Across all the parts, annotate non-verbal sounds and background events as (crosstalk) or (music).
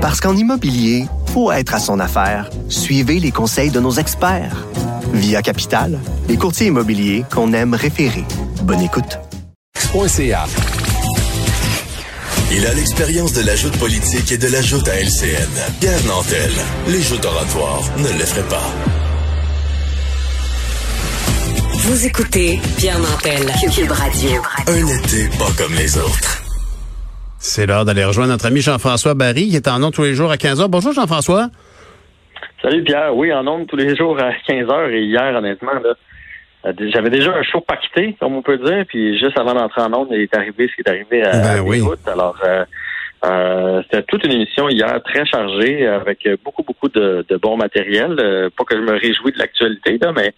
Parce qu'en immobilier, faut être à son affaire. Suivez les conseils de nos experts. Via Capital, les courtiers immobiliers qu'on aime référer. Bonne écoute. Il a l'expérience de la joute politique et de la joute à LCN. Pierre Nantel, les joutes oratoires ne l'effraient pas. Vous écoutez Pierre Nantel, Cube Radio. Un été pas comme les autres. C'est l'heure d'aller rejoindre notre ami Jean-François Barry, qui est en ondes tous les jours à 15h. Bonjour Jean-François. Salut Pierre. Oui, en ondes tous les jours à 15h et hier, honnêtement, là, euh, j'avais déjà un show pacté, comme on peut dire, puis juste avant d'entrer en ondes, il est arrivé ce qui est arrivé à, Ben oui. Alors, euh, euh, c'était toute une émission hier très chargée avec beaucoup, beaucoup de, de bon matériel. Euh, pas que je me réjouis de l'actualité, là, mais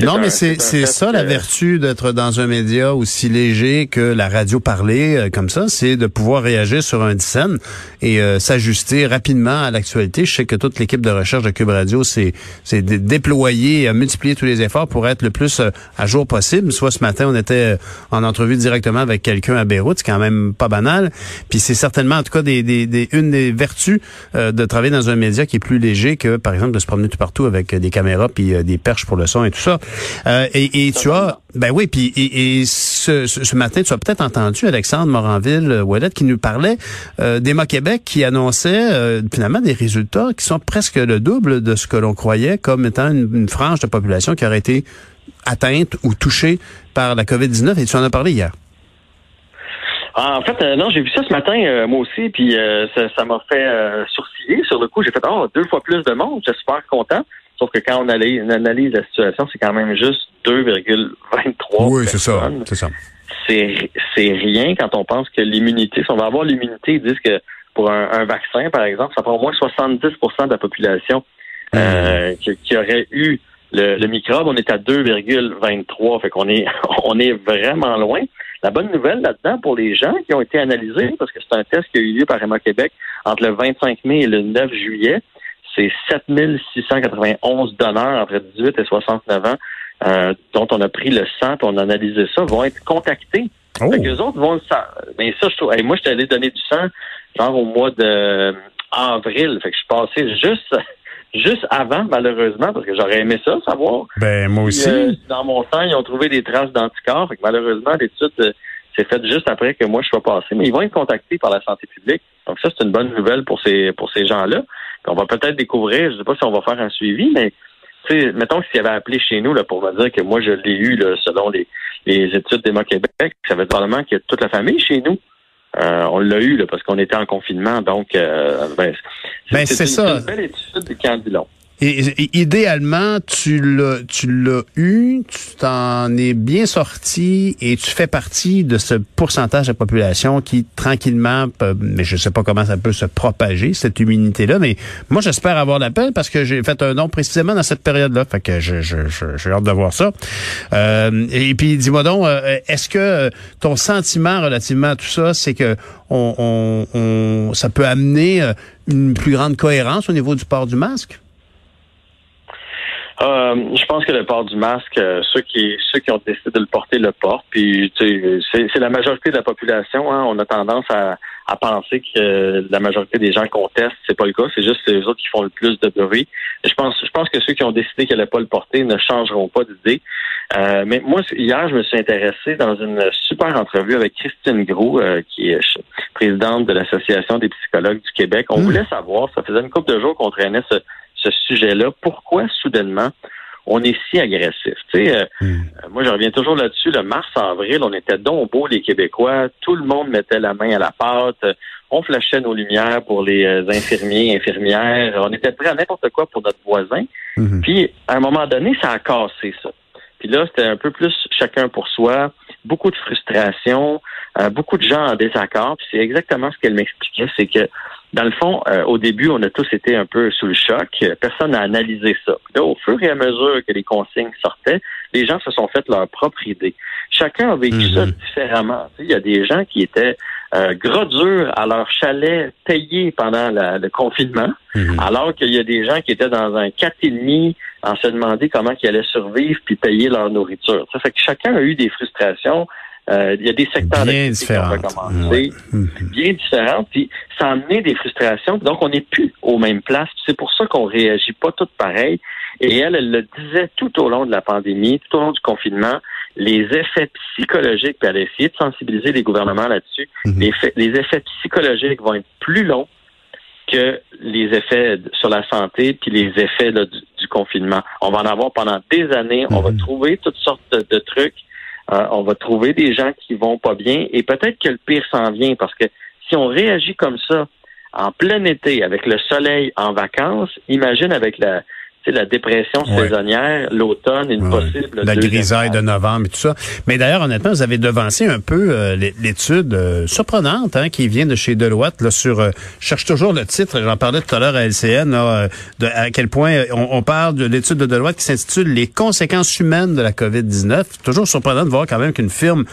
Non, un- mais c'est ça la euh, vertu d'être dans un média aussi léger que la radio parlée euh, comme ça, c'est de pouvoir réagir sur un scène et euh, s'ajuster rapidement à l'actualité. Je sais que toute l'équipe de recherche de Cube Radio s'est s'est dé- déployée, et a multiplié tous les efforts pour être le plus euh, à jour possible. Soit ce matin, on était en entrevue directement avec quelqu'un à Beyrouth, c'est quand même pas banal. Puis c'est certainement en tout cas des, des, des- une des vertus euh, de travailler dans un média qui est plus léger que par exemple de se promener tout partout avec euh, des caméras puis euh, des perches pour le son et tout ça. Euh, et, et tu as, ben oui, puis et, et ce, ce, matin, tu as peut-être entendu Alexandre Moranville Ouellet qui nous parlait d'Emma Québec qui annonçait finalement des résultats qui sont presque le double de ce que l'on croyait comme étant une, une frange de population qui aurait été atteinte ou touchée par la COVID-19. Et tu en as parlé hier. Ah, En fait, euh, non, j'ai vu ça ce matin, euh, moi aussi, puis euh, ça ça m'a fait euh, sourciller. Sur le coup, j'ai fait oh, deux fois plus de monde, j'étais super content. Sauf que quand on analyse, la situation, c'est quand même juste 2,23 personnes. c'est ça. C'est c'est rien quand on pense que l'immunité, si on va avoir l'immunité, ils disent que pour un, un vaccin, par exemple, ça prend au moins 70% de la population euh, qui, qui aurait eu le, le microbe. On est à 2,23. Fait qu'on est (laughs) on est vraiment loin. La bonne nouvelle là-dedans pour les gens qui ont été analysés, parce que c'est un test qui a eu lieu par Emma Québec entre le 25 mai et le 9 juillet, c'est 7691 donneurs entre 18 et 69 ans euh, dont on a pris le sang et on a analysé ça, vont être contactés. Oh. Fait autres vont le sang. Mais ça, je trouve. hey, moi, j'étais allé donner du sang genre au mois de euh, avril. Fait que je suis passé juste juste avant, malheureusement, parce que j'aurais aimé ça, savoir. Ben moi Puis, euh, dans mon sang, ils ont trouvé des traces d'anticorps. Fait que malheureusement, l'étude euh, s'est faite juste après que moi je sois passé. Mais ils vont être contactés par la santé publique. Donc ça, c'est une bonne nouvelle pour ces pour ces gens-là. On va peut-être découvrir, je sais pas si on va faire un suivi, mais tu sais, mettons que s'il avait appelé chez nous là, pour me dire que moi je l'ai eu là, selon les, les études d'Emma Québec, ça veut dire probablement qu'il y a toute la famille chez nous. Euh, on l'a eu là, parce qu'on était en confinement, donc euh, ben, Ben, c'est une- ça. une belle étude dit long. Et, et idéalement, tu l'as, tu l'as eu, tu t'en es bien sorti et tu fais partie de ce pourcentage de la population qui tranquillement, peut- mais je sais pas comment ça peut se propager cette immunité-là, mais moi j'espère avoir l'appel parce que j'ai fait un don précisément dans cette période-là, fait que je, je, je- j'ai hâte de voir ça. Euh, et puis dis-moi donc, euh, est-ce que ton sentiment relativement à tout ça, c'est que on, on, on- ça peut amener une plus grande cohérence au niveau du port du masque? Euh, je pense que le port du masque, euh, ceux qui ceux qui ont décidé de le porter le portent. Puis tu sais, c'est, c'est la majorité de la population. Hein, on a tendance à, à penser que la majorité des gens qu'on teste, c'est pas le cas. C'est juste les autres qui font le plus de bruit. Je pense je pense que ceux qui ont décidé qu'ils n'allaient pas le porter ne changeront pas d'idée. Euh, mais moi, hier, je me suis intéressé dans une super entrevue avec Christine Gros, euh, qui est présidente de l'Association des psychologues du Québec. On Mm. voulait savoir, ça faisait une couple de jours qu'on traînait ce, ce sujet-là, pourquoi soudainement on est si agressif? Tu sais, euh, euh, moi, je reviens toujours là-dessus. Le mars-avril, on était donc beaux, les Québécois. Tout le monde mettait la main à la pâte. On flashait nos lumières pour les euh, infirmiers, infirmières. On était prêts à n'importe quoi pour notre voisin. Mhm. Puis, à un moment donné, ça a cassé ça. Puis là, c'était un peu plus chacun pour soi, beaucoup de frustration, euh, beaucoup de gens en désaccord. C'est exactement ce qu'elle m'expliquait, c'est que dans le fond, euh, au début, on a tous été un peu sous le choc. Personne n'a analysé ça. Là, au fur et à mesure que les consignes sortaient, les gens se sont fait leur propre idée. Chacun a vécu Mhm. ça différemment. Tu sais, Il y a des gens qui étaient euh, gros durs à leur chalet payé pendant la- le confinement, Mhm. alors qu'il y a des gens qui étaient dans un quatre et demi en se demander comment ils allaient survivre puis payer leur nourriture. Ça fait que chacun a eu des frustrations Euh, il y a des secteurs bien différents, ouais. bien différents, puis ça a amené des frustrations. Donc, on n'est plus aux mêmes places. C'est pour ça qu'on réagit pas toutes pareil. Et elle, elle le disait tout au long de la pandémie, tout au long du confinement, les effets psychologiques, puis elle a essayé de sensibiliser les gouvernements là-dessus. Mhm. les, les effets psychologiques vont être plus longs que les effets sur la santé puis les effets du, confinement. On va en avoir pendant des années. On va mhm. trouver toutes sortes de, trucs. Euh, on va trouver des gens qui vont pas bien et peut-être que le pire s'en vient parce que si on réagit comme ça en plein été avec le soleil en vacances, imagine avec la la dépression saisonnière, l'automne, une possible... La grisaille de novembre et tout ça. Mais d'ailleurs, honnêtement, vous avez devancé un peu euh, l'étude euh, surprenante hein, qui vient de chez Deloitte là, sur... Euh, je cherche toujours le titre, j'en parlais tout à l'heure à LCN, de, à quel point on, parle de l'étude de Deloitte qui s'intitule « Les conséquences humaines de la COVID-19 ». Toujours surprenant de voir quand même qu'une firme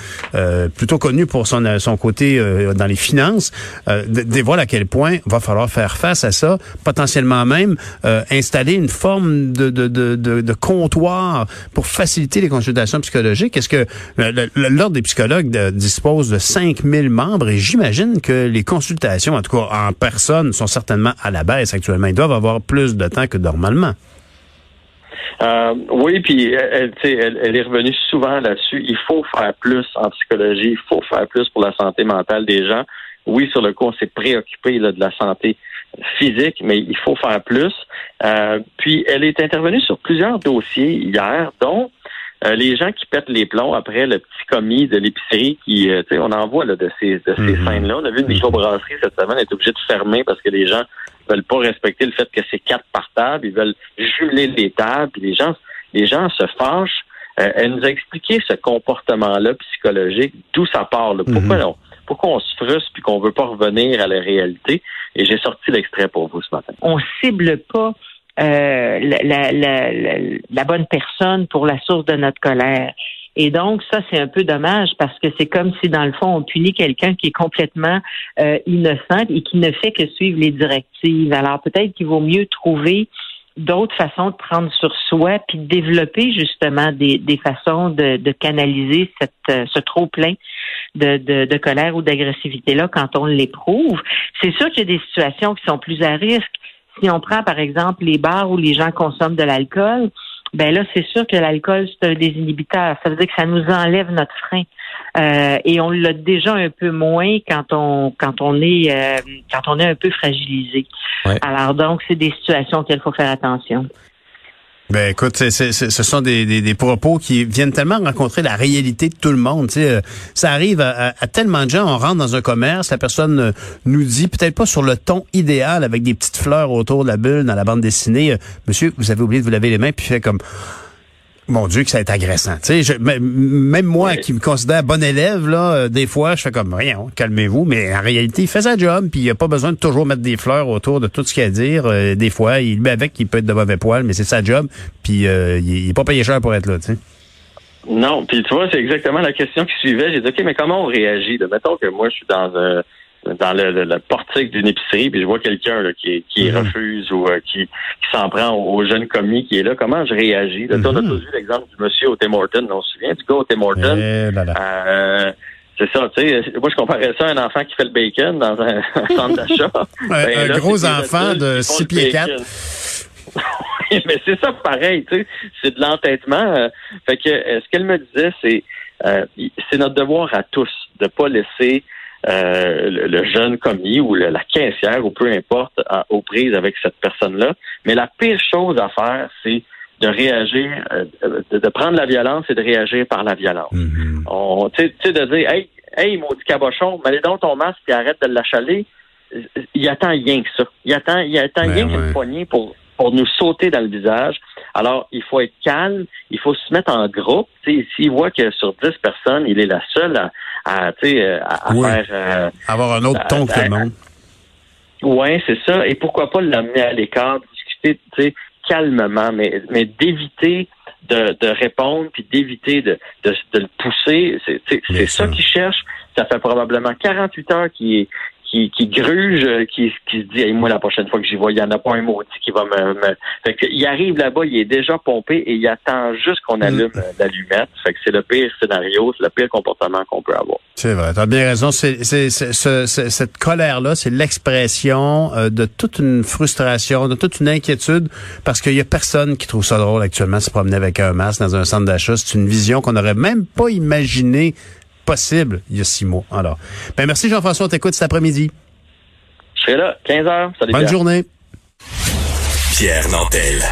plutôt connue pour son, son côté dans les finances dévoile à quel point va falloir faire face à ça, potentiellement même installer une forme de, de, de, de, comptoir pour faciliter les consultations psychologiques? Est-ce que euh, l'Ordre des psychologues dispose de 5000 membres et j'imagine que les consultations, en tout cas en personne, sont certainement à la baisse actuellement. Ils doivent avoir plus de temps que normalement. Euh, oui, puis elle, elle, elle, est revenue souvent là-dessus. Il faut faire plus en psychologie, il faut faire plus pour la santé mentale des gens. Oui, sur le coup, on s'est préoccupé là, de la santé physique, mais il faut faire plus. Euh, puis elle est intervenue sur plusieurs dossiers hier, dont euh, les gens qui pètent les plombs après le petit commis de l'épicerie qui, euh, tu sais, on en voit là, de ces, de ces mhm. scènes-là. On a vu une microbrasserie cette semaine être obligée de fermer parce que les gens veulent pas respecter le fait que c'est quatre par table, ils veulent jumeler les tables, puis les gens, les gens se fâchent. elle nous a expliqué ce comportement-là psychologique, d'où ça part. Là. Pourquoi mhm pourquoi on se frustre puis qu'on veut pas revenir à la réalité. Et j'ai sorti l'extrait pour vous ce matin. On cible pas euh, la, bonne personne pour la source de notre colère. Et donc, ça, c'est un peu dommage parce que c'est comme si, dans le fond, on punit quelqu'un qui est complètement euh, innocent et qui ne fait que suivre les directives. Alors, peut-être qu'il vaut mieux trouver d'autres façons de prendre sur soi, puis de développer justement des, des façons de, de canaliser cette, euh, ce trop-plein de, de, de, colère ou d'agressivité-là quand on l'éprouve. C'est sûr qu'il y a des situations qui sont plus à risque. Si on prend, par exemple, les bars où les gens consomment de l'alcool, ben là, c'est sûr que l'alcool, c'est un désinhibiteur. Ça veut dire que ça nous enlève notre frein. Euh, et on l'a déjà un peu moins quand on quand on est euh, quand on est un peu fragilisé. Alors donc, c'est des situations auxquelles il faut faire attention. Ben écoute, ce sont des, des, propos qui viennent tellement rencontrer la réalité de tout le monde. Euh, ça arrive à, tellement de gens. On rentre dans un commerce, la personne nous dit peut-être pas sur le ton idéal avec des petites fleurs autour de la bulle dans la bande dessinée. Monsieur, vous avez oublié de vous laver les mains, puis fait comme mon Dieu, que ça est agressant. Tu sais, même moi qui me considère bon élève, là, euh, des fois, je fais comme rien, calmez-vous. Mais en réalité, il fait sa job, puis il a pas besoin de toujours mettre des fleurs autour de tout ce qu'il a à dire. Euh, des fois, il met avec, il peut être de mauvais poil, mais c'est sa job, puis euh, il, est pas payé cher pour être là. Tu sais. Non, puis tu vois, c'est exactement la question qui suivait. J'ai dit, OK, mais comment on réagit? De, mettons que moi, je suis dans un dans le, portique d'une épicerie, puis je vois quelqu'un qui, qui mhm. refuse ou euh, qui, qui s'en prend au, jeune commis qui est là, comment je réagis? Là, On a tous vu l'exemple du monsieur au Tim Horton, on se souvient du gars au Tim Horton. Eh euh, c'est ça, tu sais. Moi, je comparais ça à un enfant qui fait le bacon dans un, (laughs) centre d'achat. Ben, un gros enfant de 6 pieds 4. (laughs) mais c'est ça pareil, tu sais. C'est de l'entêtement. Euh. fait que ce qu'elle me disait, c'est c'est notre devoir à tous de pas laisser euh, le, jeune commis ou la caissière ou peu importe aux prises avec cette personne-là. Mais la pire chose à faire, c'est de réagir, euh, de, prendre la violence et de réagir par la violence. Mm-hmm. On, tu sais, de dire, hey, hey, maudit cabochon, mets donc ton masque et arrête de l'achaler. Il attend rien que ça. Il attend, il attend ben rien qu'une poignée pour pour nous sauter dans le visage. Alors, il faut être calme, il faut se mettre en groupe. S'il voit que sur 10 personnes, il est la seule à, à, à, faire... Euh, Avoir un autre ton que le monde. Oui, c'est ça. Et pourquoi pas l'amener à l'écart, discuter calmement, mais, mais d'éviter de, de, répondre, puis d'éviter de, de, de, le pousser. C'est ça qu'il cherche. Ça fait probablement 48 heures qu'il est qui, qui gruge, euh, qui, qui se dit hey, moi la prochaine fois que j'y vois, il n'y en a pas un maudit qui va me, me... Fait que, il arrive là-bas, il est déjà pompé et il attend juste qu'on allume mm. l'allumette. Fait que c'est le pire scénario, c'est le pire comportement qu'on peut avoir. C'est vrai, tu as bien raison. C'est, c'est, cette colère-là, c'est l'expression euh, de toute une frustration, de toute une inquiétude, parce qu'il y a personne qui trouve ça drôle actuellement se promener avec un masque dans un centre d'achat. C'est une vision qu'on n'aurait même pas imaginée possible il y a six mois. Alors, ben merci Jean-François, on t'écoute cet après-midi. Je serai là, 15 heures. Bonne journée. Pierre Nantel.